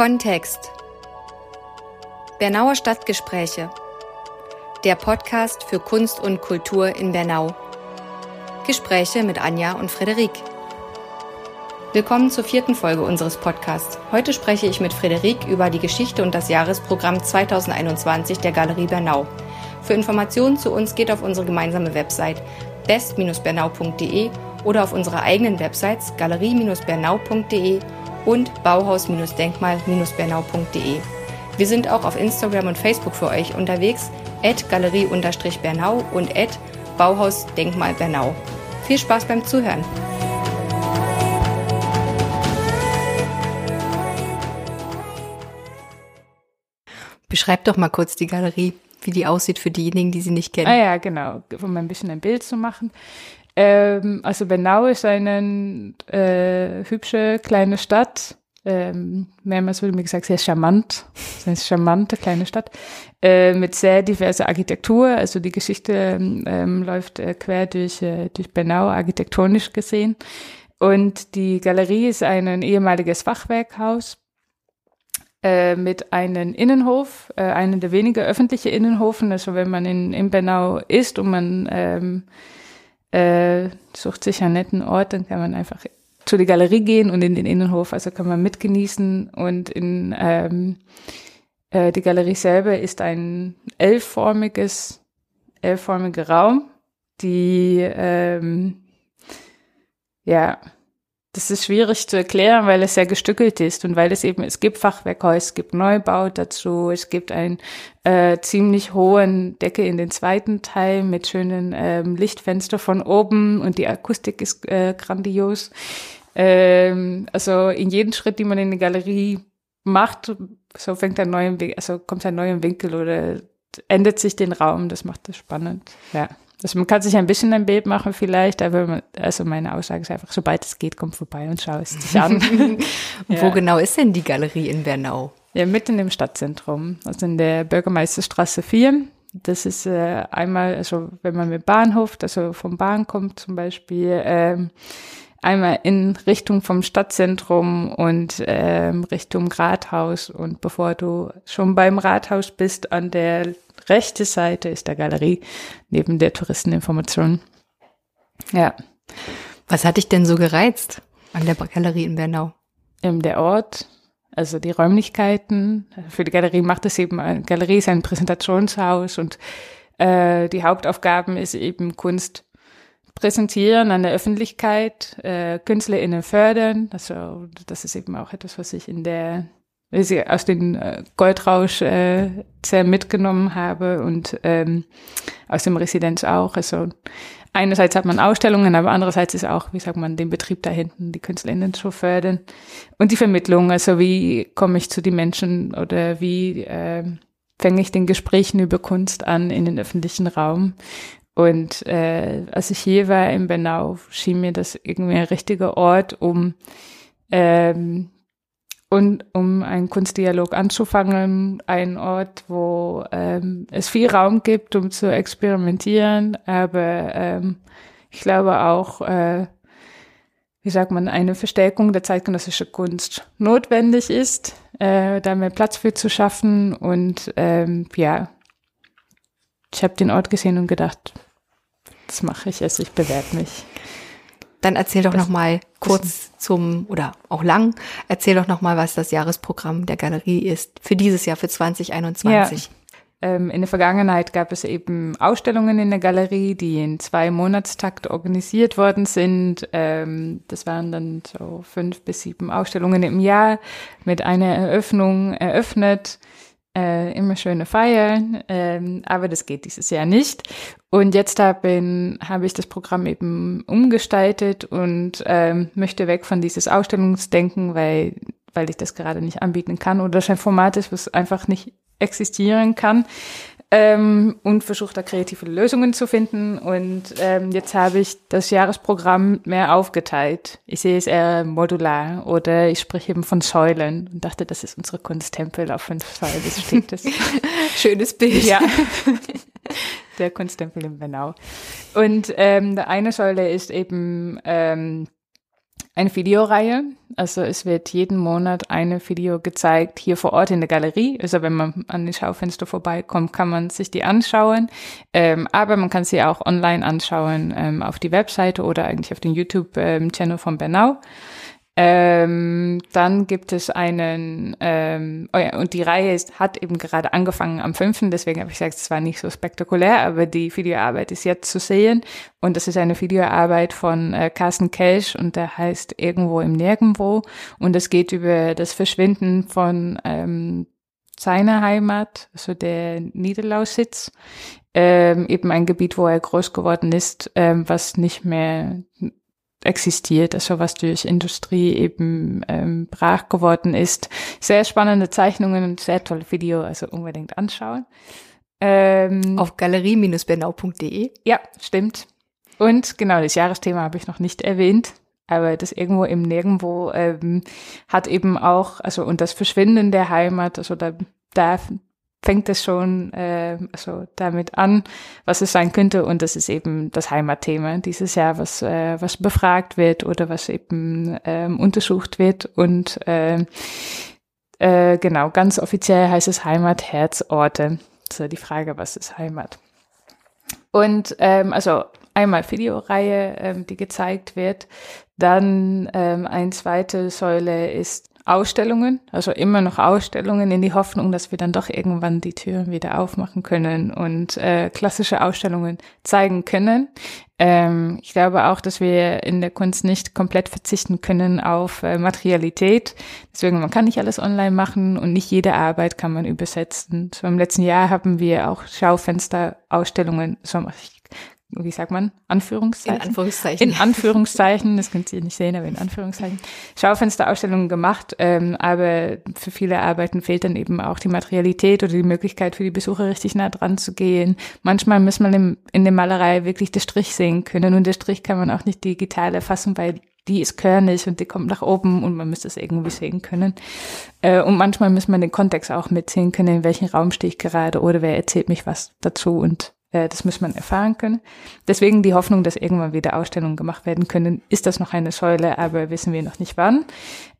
Kontext. Bernauer Stadtgespräche. Der Podcast für Kunst und Kultur in Bernau. Gespräche mit Anja und Frederik. Willkommen zur vierten Folge unseres Podcasts. Heute spreche ich mit Frederik über die Geschichte und das Jahresprogramm 2021 der Galerie Bernau. Für Informationen zu uns geht auf unsere gemeinsame Website best-bernau.de oder auf unsere eigenen Websites galerie-bernau.de und bauhaus-denkmal-bernau.de. Wir sind auch auf Instagram und Facebook für euch unterwegs, at galerie-bernau und at Bauhaus-Denkmal Bernau. Viel Spaß beim Zuhören! Beschreib doch mal kurz die Galerie, wie die aussieht für diejenigen, die sie nicht kennen. Ah ja, genau, um ein bisschen ein Bild zu machen. Ähm, also Bernau ist eine äh, hübsche kleine Stadt. Ähm, mehrmals wurde mir gesagt, sehr charmant. Das ist eine charmante kleine Stadt äh, mit sehr diverser Architektur. Also die Geschichte ähm, läuft äh, quer durch, äh, durch Bernau, architektonisch gesehen. Und die Galerie ist ein ehemaliges Fachwerkhaus äh, mit einem Innenhof, äh, einen der wenigen öffentlichen Innenhofen. Also wenn man in, in Bernau ist und man ähm, äh, sucht sich einen netten Ort, dann kann man einfach zu der Galerie gehen und in den Innenhof, also kann man mitgenießen und in ähm, äh, die Galerie selber ist ein elfformiges, elfformiger Raum, die ähm, ja das ist schwierig zu erklären, weil es sehr gestückelt ist und weil es eben, es gibt Fachwerkhäuser, es gibt Neubau dazu, es gibt einen äh, ziemlich hohen Decke in den zweiten Teil mit schönen ähm, Lichtfenster von oben und die Akustik ist äh, grandios. Ähm, also in jedem Schritt, die man in die Galerie macht, so fängt ein neuer, also kommt ein neuer Winkel oder ändert sich den Raum, das macht das spannend, ja. Also man kann sich ein bisschen ein Bild machen vielleicht, aber man, also meine Aussage ist einfach, sobald es geht, komm vorbei und schau es dich an. ja. Wo genau ist denn die Galerie in Bernau? Ja, mitten im Stadtzentrum, also in der Bürgermeisterstraße 4. Das ist äh, einmal, also wenn man mit Bahnhof, also vom Bahn kommt zum Beispiel, ähm, einmal in Richtung vom Stadtzentrum und ähm, Richtung Rathaus. Und bevor du schon beim Rathaus bist, an der rechte Seite ist der Galerie neben der Touristeninformation. Ja. Was hat dich denn so gereizt an der Galerie in Bernau? Ähm, der Ort, also die Räumlichkeiten. Für die Galerie macht es eben, eine Galerie ist ein Präsentationshaus und äh, die Hauptaufgaben ist eben Kunst präsentieren an der Öffentlichkeit, äh, KünstlerInnen fördern. Also das ist eben auch etwas, was ich in der weil ich aus dem äh, Goldrausch äh, sehr mitgenommen habe und ähm, aus dem Residenz auch. Also einerseits hat man Ausstellungen, aber andererseits ist auch, wie sagt man, den Betrieb da hinten, die KünstlerInnen zu fördern. Und die Vermittlung, also wie komme ich zu den Menschen oder wie äh, fange ich den Gesprächen über Kunst an in den öffentlichen Raum. Und äh, als ich hier war in Bernau, schien mir das irgendwie ein richtiger Ort, um ähm, und um einen Kunstdialog anzufangen, ein Ort, wo ähm, es viel Raum gibt, um zu experimentieren, aber ähm, ich glaube auch, äh, wie sagt man, eine Verstärkung der zeitgenössischen Kunst notwendig ist, äh, da mehr Platz für zu schaffen. Und ähm, ja, ich habe den Ort gesehen und gedacht, das mache ich es, ich bewerbe mich. Dann erzähl doch das, noch mal kurz zum oder auch lang. Erzähl doch noch mal, was das Jahresprogramm der Galerie ist für dieses Jahr für 2021. Ja. Ähm, in der Vergangenheit gab es eben Ausstellungen in der Galerie, die in zwei Monatstakt organisiert worden sind. Ähm, das waren dann so fünf bis sieben Ausstellungen im Jahr mit einer Eröffnung eröffnet äh, immer schöne Feiern, ähm, aber das geht dieses Jahr nicht. Und jetzt habe hab ich das Programm eben umgestaltet und ähm, möchte weg von dieses Ausstellungsdenken, weil, weil ich das gerade nicht anbieten kann oder das ein Format ist, was einfach nicht existieren kann ähm, und versucht da kreative Lösungen zu finden. Und ähm, jetzt habe ich das Jahresprogramm mehr aufgeteilt. Ich sehe es eher modular oder ich spreche eben von Säulen und dachte, das ist unsere Kunsttempel auf fünf Säulen. Das steht das. Schönes Bild. Ja. Der Kunsttempel in Bernau. Und ähm, eine Säule ist eben ähm, eine Videoreihe. Also es wird jeden Monat eine Video gezeigt hier vor Ort in der Galerie. Also wenn man an die Schaufenster vorbeikommt, kann man sich die anschauen. Ähm, aber man kann sie auch online anschauen ähm, auf die Webseite oder eigentlich auf den YouTube-Channel ähm, von Bernau. Ähm, dann gibt es einen, ähm, oh ja, und die Reihe ist, hat eben gerade angefangen am 5., deswegen habe ich gesagt, es war nicht so spektakulär, aber die Videoarbeit ist jetzt zu sehen. Und das ist eine Videoarbeit von äh, Carsten Kelsch und der heißt Irgendwo im Nirgendwo. Und es geht über das Verschwinden von ähm, seiner Heimat, also der Niederlausitz, ähm, eben ein Gebiet, wo er groß geworden ist, ähm, was nicht mehr existiert, also was durch Industrie eben ähm, brach geworden ist. Sehr spannende Zeichnungen und sehr tolle Video, also unbedingt anschauen. Ähm, Auf galerie-bernau.de. Ja, stimmt. Und genau, das Jahresthema habe ich noch nicht erwähnt, aber das irgendwo im Nirgendwo ähm, hat eben auch, also und das Verschwinden der Heimat, also da, da fängt es schon äh, also damit an, was es sein könnte. Und das ist eben das Heimatthema dieses Jahr, was, äh, was befragt wird oder was eben ähm, untersucht wird. Und äh, äh, genau, ganz offiziell heißt es Heimatherzorte. So die Frage, was ist Heimat? Und ähm, also einmal Videoreihe, ähm, die gezeigt wird. Dann ähm, eine zweite Säule ist Ausstellungen, also immer noch Ausstellungen in die Hoffnung, dass wir dann doch irgendwann die Türen wieder aufmachen können und äh, klassische Ausstellungen zeigen können. Ähm, ich glaube auch, dass wir in der Kunst nicht komplett verzichten können auf äh, Materialität. Deswegen, man kann nicht alles online machen und nicht jede Arbeit kann man übersetzen. So im letzten Jahr haben wir auch Schaufensterausstellungen, so wie sagt man, Anführungszeichen? In Anführungszeichen. In Anführungszeichen, das könnt ihr nicht sehen, aber in Anführungszeichen. Schaufensterausstellungen gemacht, ähm, aber für viele Arbeiten fehlt dann eben auch die Materialität oder die Möglichkeit für die Besucher richtig nah dran zu gehen. Manchmal muss man im, in der Malerei wirklich den Strich sehen können und der Strich kann man auch nicht digital erfassen, weil die ist körnig und die kommt nach oben und man müsste es irgendwie sehen können. Äh, und manchmal muss man den Kontext auch mitsehen können, in welchem Raum stehe ich gerade oder wer erzählt mich was dazu und das muss man erfahren können. Deswegen die Hoffnung, dass irgendwann wieder Ausstellungen gemacht werden können. Ist das noch eine Säule, aber wissen wir noch nicht wann.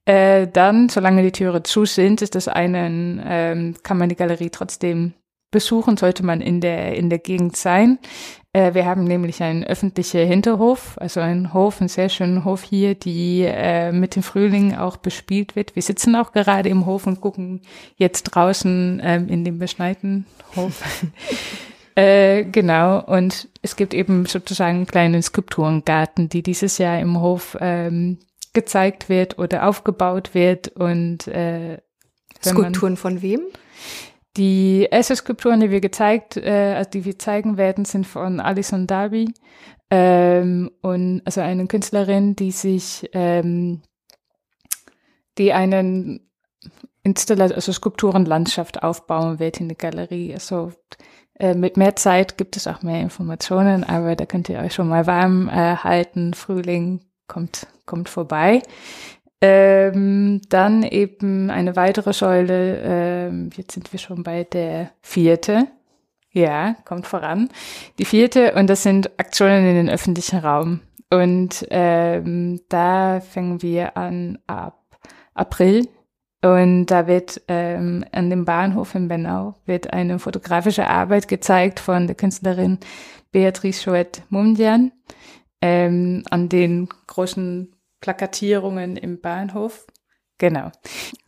Äh, dann, solange die Türe zu sind, ist das einen, ähm, kann man die Galerie trotzdem besuchen, sollte man in der, in der Gegend sein. Äh, wir haben nämlich einen öffentlichen Hinterhof, also einen Hof, einen sehr schönen Hof hier, die äh, mit dem Frühling auch bespielt wird. Wir sitzen auch gerade im Hof und gucken jetzt draußen ähm, in dem beschneiten Hof Äh, genau, und es gibt eben sozusagen einen kleinen Skulpturengarten, die dieses Jahr im Hof ähm, gezeigt wird oder aufgebaut wird. Und äh, Skulpturen von wem? Die ersten Skulpturen, die wir gezeigt, äh, also die wir zeigen werden, sind von Alison Darby. Ähm, und also eine Künstlerin, die sich, ähm, die einen Installation, also Skulpturenlandschaft aufbauen wird in der Galerie. Also äh, mit mehr Zeit gibt es auch mehr Informationen, aber da könnt ihr euch schon mal warm äh, halten. Frühling kommt, kommt vorbei. Ähm, dann eben eine weitere Säule, ähm, jetzt sind wir schon bei der vierte. Ja, kommt voran. Die vierte, und das sind Aktionen in den öffentlichen Raum. Und ähm, da fangen wir an ab April und da wird ähm, an dem Bahnhof in Bernau wird eine fotografische Arbeit gezeigt von der Künstlerin Beatrice Chouette Mundian ähm, an den großen Plakatierungen im Bahnhof. Genau.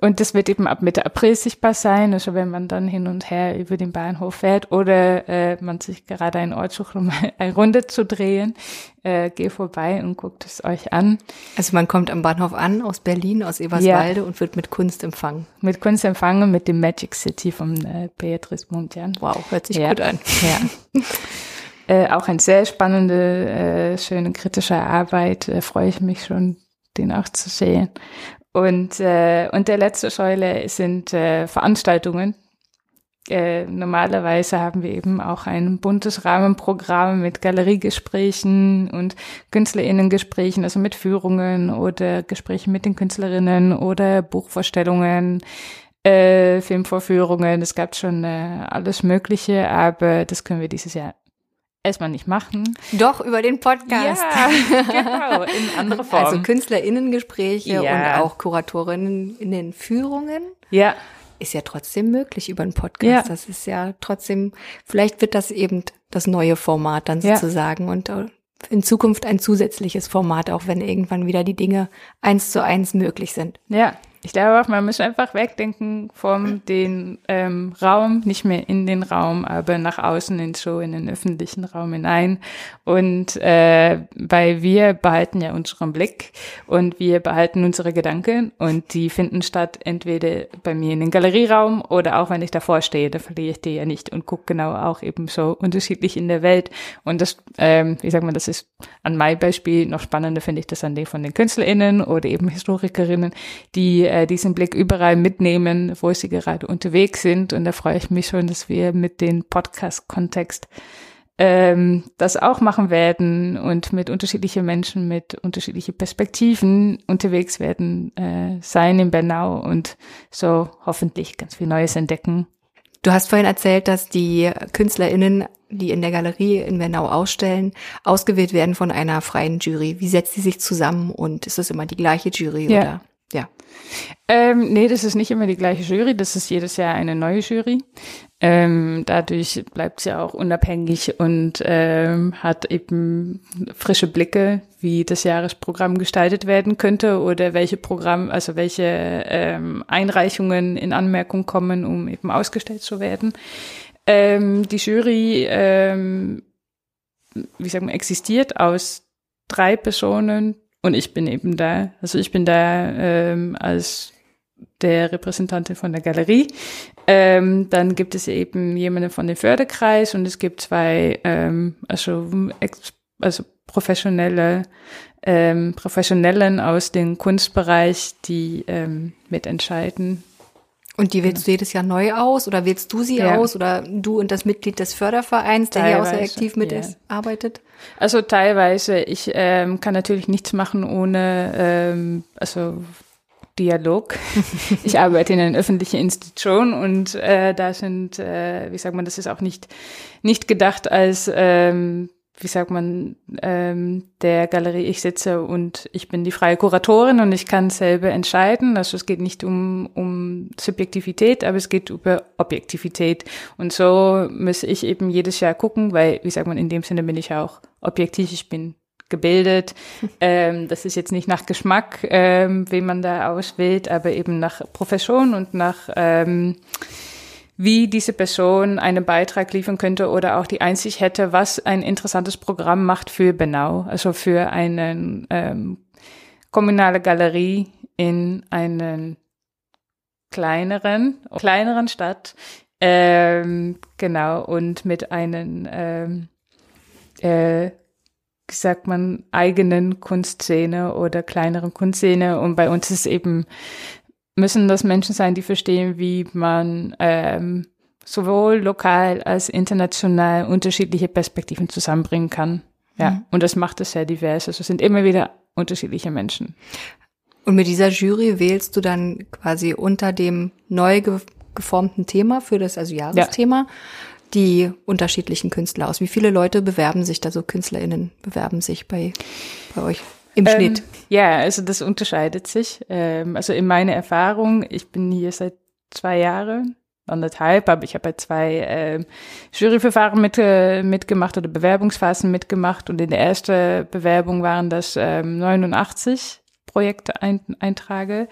Und das wird eben ab Mitte April sichtbar sein, also wenn man dann hin und her über den Bahnhof fährt oder äh, man sich gerade einen Ort sucht, um eine Runde zu drehen, äh, geh vorbei und guckt es euch an. Also man kommt am Bahnhof an aus Berlin, aus Eberswalde ja. und wird mit Kunst empfangen. Mit Kunst empfangen, mit dem Magic City von äh, Beatrice Mondjan. Wow, hört sich ja. gut an. Ja. äh, auch eine sehr spannende, äh, schöne kritische Arbeit, äh, freue ich mich schon, den auch zu sehen. Und, äh, und der letzte Säule sind äh, Veranstaltungen. Äh, normalerweise haben wir eben auch ein buntes Rahmenprogramm mit Galeriegesprächen und Künstlerinnengesprächen, also mit Führungen oder Gesprächen mit den Künstlerinnen oder Buchvorstellungen, äh, Filmvorführungen. Es gab schon äh, alles Mögliche, aber das können wir dieses Jahr erstmal nicht machen. Doch, über den Podcast. Ja, genau, in andere Form. Also KünstlerInnengespräche Ja. und auch KuratorinnenFührungen. ja, Ist ja trotzdem möglich über einen Podcast. Ja. Das ist ja trotzdem, vielleicht wird das eben das neue Format dann Ja. sozusagen und äh, in Zukunft ein zusätzliches Format, auch wenn irgendwann wieder die Dinge eins zu eins möglich sind. ja. Ich glaube auch, man muss einfach wegdenken vom den ähm, Raum, nicht mehr in den Raum, aber nach außen in so in den öffentlichen Raum hinein. Und äh, weil wir behalten ja unseren Blick und wir behalten unsere Gedanken und die finden statt entweder bei mir in den Galerieraum oder auch wenn ich davor stehe, da verliere ich die ja nicht und gucke genau auch eben so unterschiedlich in der Welt. Und das, ähm, wie sagt man, das ist an meinem Beispiel noch spannender, finde ich das an dem von den KünstlerInnen oder eben Historikerinnen, die äh, diesen Blick überall mitnehmen, wo sie gerade unterwegs sind. Und da freue ich mich schon, dass wir mit dem Podcast-Kontext ähm, das auch machen werden und mit unterschiedlichen Menschen, mit unterschiedlichen Perspektiven unterwegs werden äh, sein in Bernau und so hoffentlich ganz viel Neues entdecken. Du hast vorhin erzählt, dass die KünstlerInnen, die in der Galerie in Bernau ausstellen, ausgewählt werden von einer freien Jury. Wie setzt die sich zusammen und ist es immer die gleiche Jury Ja. oder? Ja. Ähm, nee, das ist nicht immer die gleiche Jury, das ist jedes Jahr eine neue Jury. Ähm, dadurch bleibt sie auch unabhängig und ähm, hat eben frische Blicke, wie das Jahresprogramm gestaltet werden könnte oder welche Programm, also welche ähm, Einreichungen in Anmerkung kommen, um eben ausgestellt zu werden. Ähm, die Jury, ähm, wie sagen wir, existiert aus drei Personen und ich bin eben da. Also ich bin da ähm, als der Repräsentantin von der Galerie. Ähm, dann gibt es eben jemanden von dem Förderkreis und es gibt zwei, ähm, also, also professionelle, ähm, Professionellen aus dem Kunstbereich, die ähm, mitentscheiden. Und die wählst du jedes Jahr neu aus oder wählst du sie Ja. aus oder du und das Mitglied des Fördervereins, der hier auch sehr Teilweise, aktiv mit ja. ist, arbeitet? Also teilweise, ich ähm, kann natürlich nichts machen ohne, ähm, also Dialog. ich arbeite in einer öffentlichen Institution und äh, da sind, äh, wie sagt man, das ist auch nicht, nicht gedacht als, ähm, wie sagt man, ähm, der Galerie, ich sitze und ich bin die freie Kuratorin und ich kann selber entscheiden. Also es geht nicht um, um Subjektivität, aber es geht über Objektivität. Und so muss ich eben jedes Jahr gucken, weil, wie sagt man, in dem Sinne bin ich auch objektiv, ich bin gebildet. Ähm, das ist jetzt nicht nach Geschmack, ähm, wen man da auswählt, aber eben nach Profession und nach ähm, wie diese Person einen Beitrag liefern könnte oder auch die Einsicht hätte, was ein interessantes Programm macht für Benau, also für eine ähm, kommunale Galerie in einen kleineren, kleineren Stadt, ähm, genau, und mit einem, ähm, äh, wie sagt man, eigenen Kunstszene oder kleineren Kunstszene. Und bei uns ist eben, müssen das Menschen sein, die verstehen, wie man ähm, sowohl lokal als international unterschiedliche Perspektiven zusammenbringen kann. Ja, Mhm. und das macht es sehr divers. Also es sind immer wieder unterschiedliche Menschen. Und mit dieser Jury wählst du dann quasi unter dem neu ge geformten Thema für das, also Jahresthema, die unterschiedlichen Künstler aus. Wie viele Leute bewerben sich da so, KünstlerInnen bewerben sich bei, bei euch im Ähm, Schnitt? Ja, also das unterscheidet sich. Ähm, also in meiner Erfahrung, ich bin hier seit zwei Jahren, anderthalb, aber ich habe bei zwei ähm, Juryverfahren mit, äh, mitgemacht oder Bewerbungsphasen mitgemacht und in der ersten Bewerbung waren das ähm, 89 Projekteintrage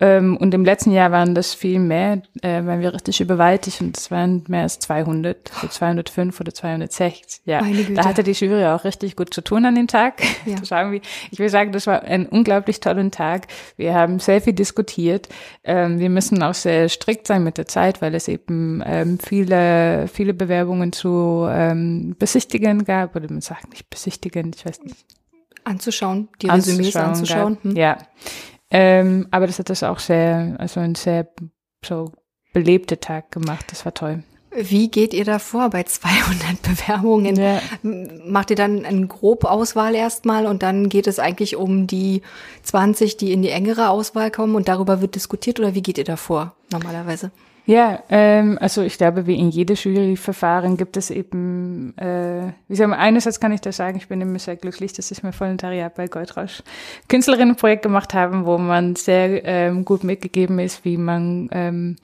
ähm, und im letzten Jahr waren das viel mehr, äh, waren wir richtig überwältigt und es waren mehr als 200, so 205 oder 206. Ja, da hatte die Jury auch richtig gut zu tun an dem Tag. Ja. Das sagen wir. Ich will sagen, das war ein unglaublich toller Tag. Wir haben sehr viel diskutiert. Ähm, wir müssen auch sehr strikt sein mit der Zeit, weil es eben ähm, viele, viele Bewerbungen zu ähm, besichtigen gab. Oder man sagt nicht besichtigen, ich weiß nicht. Anzuschauen, die Resümees anzuschauen. gab. Hm. Ja. Ähm, aber das hat das auch sehr, also ein sehr so belebter Tag gemacht. Das war toll. Wie geht ihr da vor bei 200 Bewerbungen? Ja. Macht ihr dann eine Grobauswahl erstmal und dann geht es eigentlich um die 20, die in die engere Auswahl kommen und darüber wird diskutiert oder wie geht ihr da vor normalerweise? Ja, ähm, also ich glaube, wie in jedem Juryverfahren gibt es eben, äh, wie sagen wir, einerseits kann ich da sagen, ich bin immer sehr glücklich, dass ich mein Volontariat bei Goldrausch Künstlerinnenprojekt gemacht habe, wo man sehr ähm, gut mitgegeben ist, wie man ähm,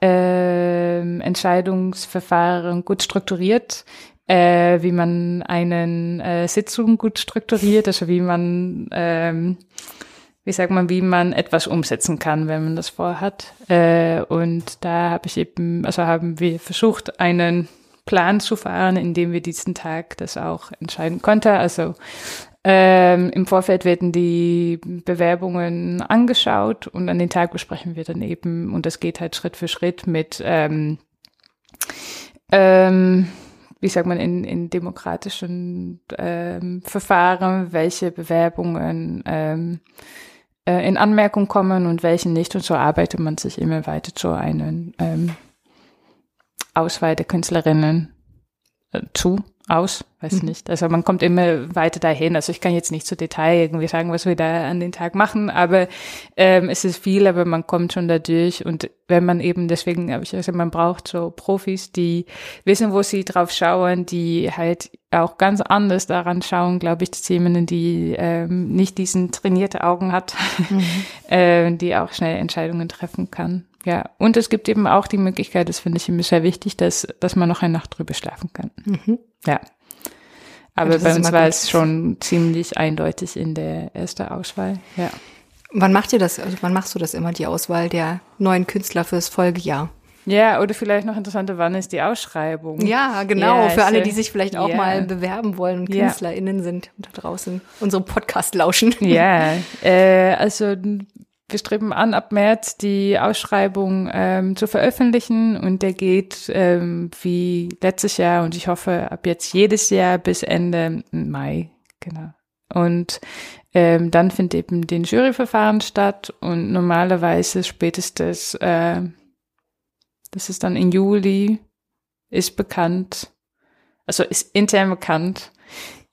ähm, Entscheidungsverfahren gut strukturiert, äh, wie man einen äh, Sitzung gut strukturiert, also wie man ähm, wie sagt man, wie man etwas umsetzen kann, wenn man das vorhat. Äh, und da habe ich eben, also haben wir versucht, einen Plan zu fahren, in dem wir diesen Tag das auch entscheiden konnten. Also ähm, im Vorfeld werden die Bewerbungen angeschaut und an den Tag besprechen wir dann eben, und das geht halt Schritt für Schritt mit, ähm, ähm, wie sagt man, in, in demokratischen ähm, Verfahren, welche Bewerbungen ähm, äh, in Anmerkung kommen und welchen nicht. Und so arbeitet man sich immer weiter zu einer ähm, Auswahl der Künstlerinnen äh, zu, aus, weiß mhm. nicht. Also man kommt immer weiter dahin. Also ich kann jetzt nicht zu Detail irgendwie sagen, was wir da an den Tag machen, aber ähm, es ist viel, aber man kommt schon dadurch. Und wenn man eben, deswegen habe ich also, man braucht so Profis, die wissen, wo sie drauf schauen, die halt auch ganz anders daran schauen, glaube ich, dass jemanden, die ähm, nicht diesen trainierte Augen hat, mhm. äh, die auch schnell Entscheidungen treffen kann. Ja, und es gibt eben auch die Möglichkeit, das finde ich immer sehr wichtig, dass, dass man noch eine Nacht drüber schlafen kann. Mhm. Ja. Aber bei uns war es schon ziemlich eindeutig in der ersten Auswahl. Ja. Wann macht ihr das? Also wann machst du das immer, die Auswahl der neuen Künstler fürs Folgejahr? Ja, oder vielleicht noch interessanter, wann ist die Ausschreibung? Ja, genau, ja, für alle, die sich vielleicht auch ja. mal bewerben wollen und KünstlerInnen ja. sind und da draußen unsere Podcast lauschen. Ja, äh, also wir streben an, ab März die Ausschreibung ähm, zu veröffentlichen und der geht ähm, wie letztes Jahr und ich hoffe ab jetzt jedes Jahr bis Ende Mai. Genau. Und ähm, dann findet eben den Juryverfahren statt und normalerweise spätestens, äh, das ist dann im Juli, ist bekannt, also ist intern bekannt,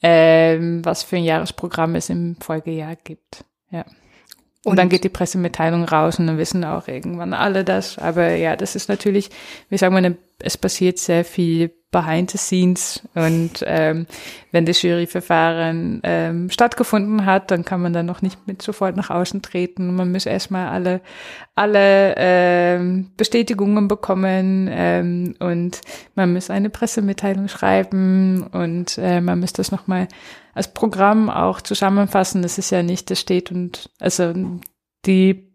ähm, was für ein Jahresprogramm es im Folgejahr gibt. Ja. Und, und, dann geht die Pressemitteilung raus und dann wissen auch irgendwann alle das. Aber ja, das ist natürlich, wie sagen wir, es passiert sehr viel behind the scenes. Und ähm, wenn das Juryverfahren ähm, stattgefunden hat, dann kann man dann noch nicht mit sofort nach außen treten. Man muss erstmal alle, alle ähm, Bestätigungen bekommen ähm, und man muss eine Pressemitteilung schreiben und äh, man muss das nochmal als Programm auch zusammenfassen. Das ist ja nicht, das steht und also die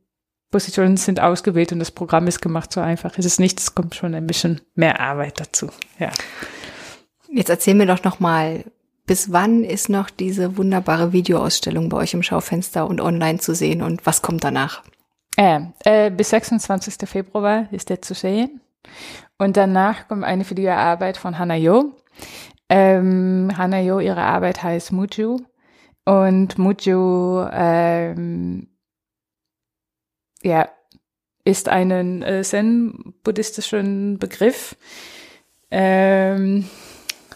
Positionen sind ausgewählt und das Programm ist gemacht. So einfach ist es nicht. Es kommt schon ein bisschen mehr Arbeit dazu. Ja. Jetzt erzähl mir doch noch mal, bis wann ist noch diese wunderbare Videoausstellung bei euch im Schaufenster und online zu sehen und was kommt danach? Äh, äh, bis 26. Februar ist der zu sehen. Und danach kommt eine Videoarbeit von Hannah Jo. Ähm, Hannah Jo, ihre Arbeit heißt Muju. Und Muju ähm, ja, ist ein äh, zen-buddhistischen Begriff. Ähm,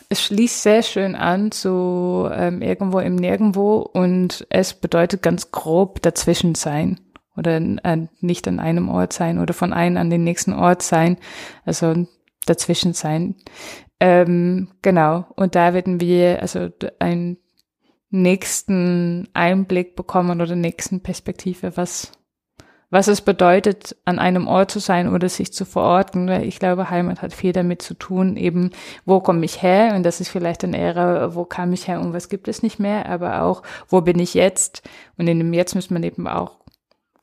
es schließt sehr schön an zu ähm, irgendwo im Nirgendwo und es bedeutet ganz grob dazwischen sein oder äh, nicht an einem Ort sein oder von einem an den nächsten Ort sein, also dazwischen sein. Ähm, genau, und da werden wir also einen nächsten Einblick bekommen oder nächsten Perspektive, was was es bedeutet, an einem Ort zu sein oder sich zu verorten. Ich glaube, Heimat hat viel damit zu tun, eben, wo komme ich her? Und das ist vielleicht eine Ära, wo kam ich her und was gibt es nicht mehr, aber auch, wo bin ich jetzt? Und in dem Jetzt muss man eben auch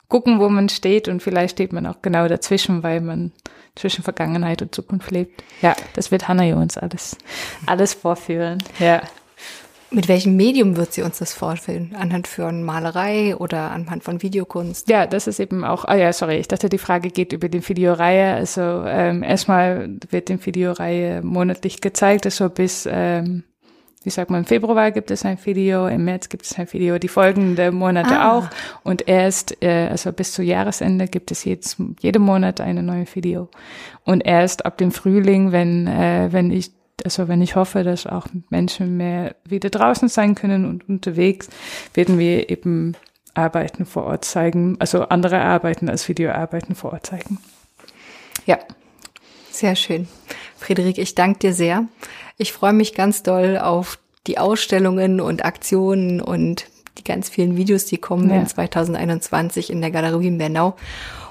gucken, wo man steht und vielleicht steht man auch genau dazwischen, weil man zwischen Vergangenheit und Zukunft lebt. Ja, das wird Hannah uns alles, alles vorführen. Ja. Mit welchem Medium wird sie uns das vorstellen? Anhand von Malerei oder anhand von Videokunst? Ja, das ist eben auch, ah ja, sorry, ich dachte, die Frage geht über die Videoreihe. Also ähm, erstmal wird die Videoreihe monatlich gezeigt, also bis ähm, wie sagt man, im Februar gibt es ein Video, im März gibt es ein Video, die folgenden Monate ah. auch. Und erst, äh, also bis zu Jahresende gibt es jetzt jeden Monat eine neue Video. Und erst ab dem Frühling, wenn, äh, wenn ich also wenn ich hoffe, dass auch Menschen mehr wieder draußen sein können und unterwegs, werden wir eben Arbeiten vor Ort zeigen, also andere Arbeiten als Videoarbeiten vor Ort zeigen. Ja, sehr schön. Friederik, ich danke dir sehr. Ich freue mich ganz doll auf die Ausstellungen und Aktionen und die ganz vielen Videos, die kommen ja. in 2021 in der Galerie in Bernau.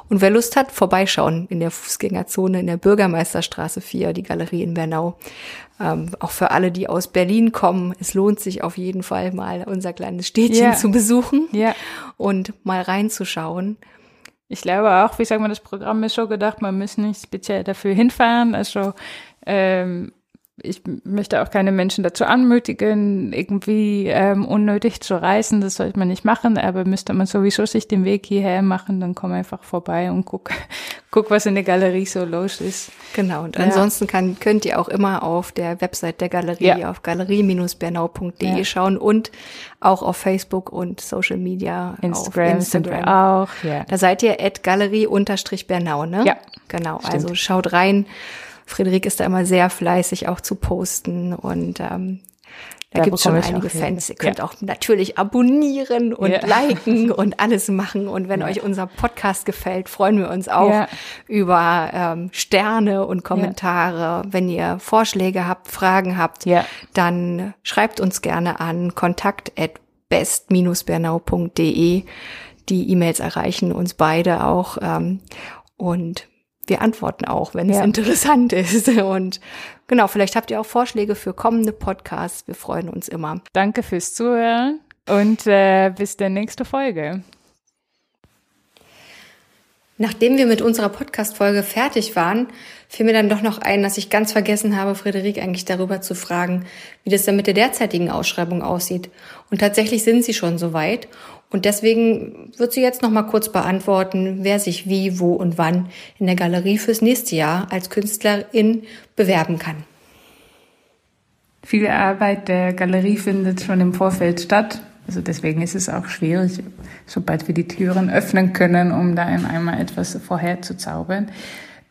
Und wer Lust hat, vorbeischauen in der Fußgängerzone in der Bürgermeisterstraße 4, die Galerie in Bernau. Ähm, auch für alle, die aus Berlin kommen, es lohnt sich auf jeden Fall mal unser kleines Städtchen ja. zu besuchen ja. und mal reinzuschauen. Ich glaube auch, wie sagen wir, das Programm ist so gedacht, man muss nicht speziell dafür hinfahren. Also ähm, ich möchte auch keine Menschen dazu anmutigen, irgendwie ähm, unnötig zu reisen. Das sollte man nicht machen, aber müsste man sowieso sich den Weg hierher machen, dann komm einfach vorbei und guck, guck, was in der Galerie so los ist. Genau. Und ja. ansonsten kann, könnt ihr auch immer auf der Website der Galerie ja. auf galerie-bernau.de ja. schauen und auch auf Facebook und Social Media. Instagram, Instagram. auch. Ja. Da seid ihr at galerie-bernau, ne? Ja. Genau. Stimmt. Also schaut rein Friederik ist da immer sehr fleißig auch zu posten und ähm, da, da gibt es schon einige Fans. Ihr könnt ja. auch natürlich abonnieren und ja. liken und alles machen. Und wenn ja. euch unser Podcast gefällt, freuen wir uns auch über ähm, Sterne und Kommentare. Wenn ihr Vorschläge habt, Fragen habt, dann schreibt uns gerne an kontakt at best-bernau.de. Die E-Mails erreichen uns beide auch. Ähm, und wir antworten auch, wenn es interessant ist. Und genau, vielleicht habt ihr auch Vorschläge für kommende Podcasts. Wir freuen uns immer. Danke fürs Zuhören und äh, bis der nächste Folge. Nachdem wir mit unserer Podcast-Folge fertig waren, fiel mir dann doch noch ein, dass ich ganz vergessen habe, Friederik eigentlich darüber zu fragen, wie das dann mit der derzeitigen Ausschreibung aussieht. Und tatsächlich sind sie schon soweit. Und deswegen wird sie jetzt noch mal kurz beantworten, wer sich wie, wo und wann in der Galerie fürs nächste Jahr als Künstlerin bewerben kann. Viele Arbeit der Galerie findet schon im Vorfeld statt. Also deswegen ist es auch schwierig, sobald wir die Türen öffnen können, um da einmal etwas vorherzuzaubern.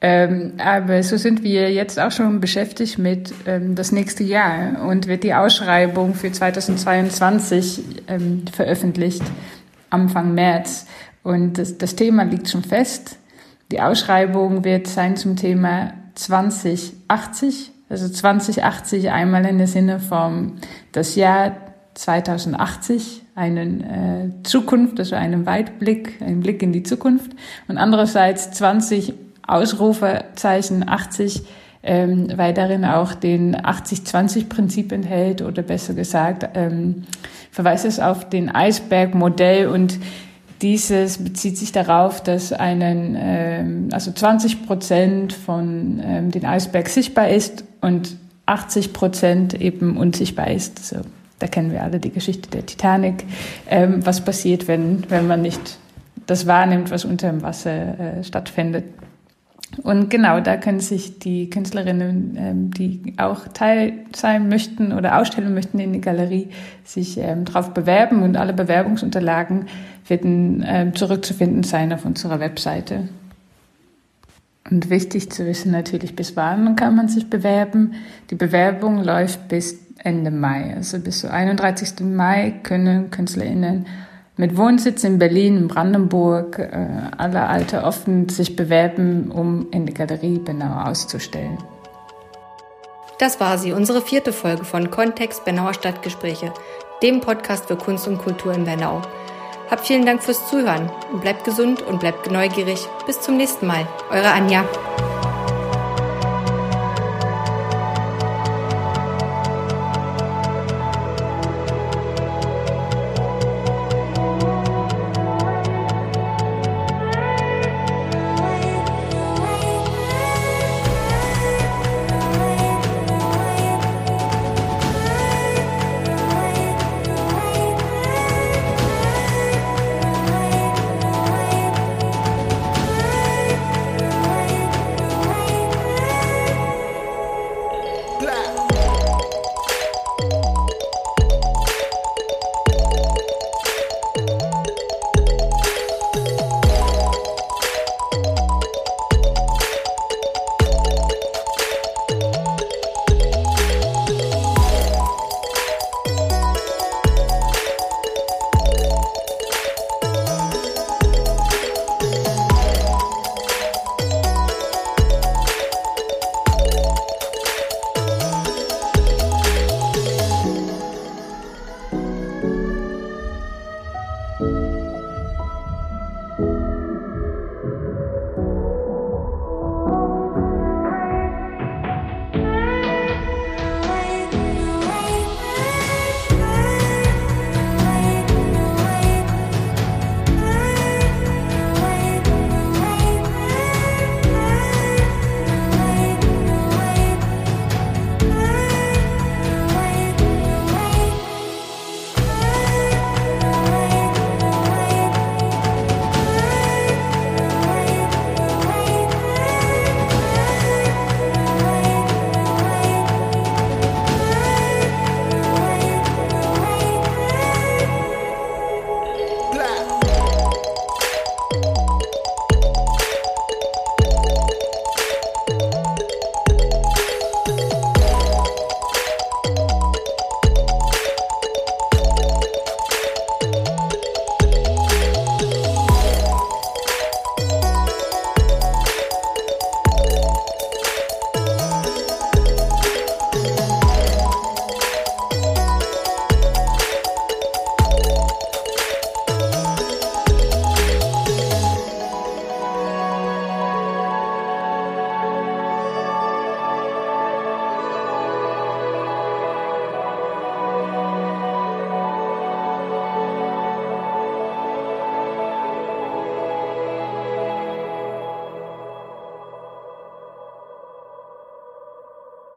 Ähm, aber so sind wir jetzt auch schon beschäftigt mit ähm, das nächste Jahr und wird die Ausschreibung für 2022 ähm, veröffentlicht, Anfang März. Und das, das Thema liegt schon fest. Die Ausschreibung wird sein zum Thema 2080, also 2080 einmal in der Sinne vom das Jahr 2080, einen äh, Zukunft, also einen Weitblick, einen Blick in die Zukunft und andererseits 20 Ausrufezeichen 80, ähm, weil darin auch den 80-20-Prinzip enthält oder besser gesagt ähm, verweist es auf den Eisbergmodell und dieses bezieht sich darauf, dass einen, ähm, also 20 Prozent von ähm, den Eisberg sichtbar ist und 80 Prozent eben unsichtbar ist. So, da kennen wir alle die Geschichte der Titanic. Ähm, was passiert, wenn, wenn man nicht das wahrnimmt, was unter dem Wasser äh, stattfindet? Und genau, da können sich die Künstlerinnen, ähm, die auch Teil sein möchten oder ausstellen möchten in die Galerie, sich ähm, darauf bewerben und alle Bewerbungsunterlagen werden ähm, zurückzufinden sein auf unserer Webseite. Und wichtig zu wissen natürlich, bis wann kann man sich bewerben. Die Bewerbung läuft bis Ende Mai. Also bis zum 31. Mai können KünstlerInnen mit Wohnsitz in Berlin, in Brandenburg, äh, alle Alter offen sich bewerben, um in der Galerie Bernau auszustellen. Das war sie, unsere vierte Folge von Kontext Bernauer Stadtgespräche, dem Podcast für Kunst und Kultur in Bernau. Habt vielen Dank fürs Zuhören und bleibt gesund und bleibt neugierig. Bis zum nächsten Mal. Eure Anja.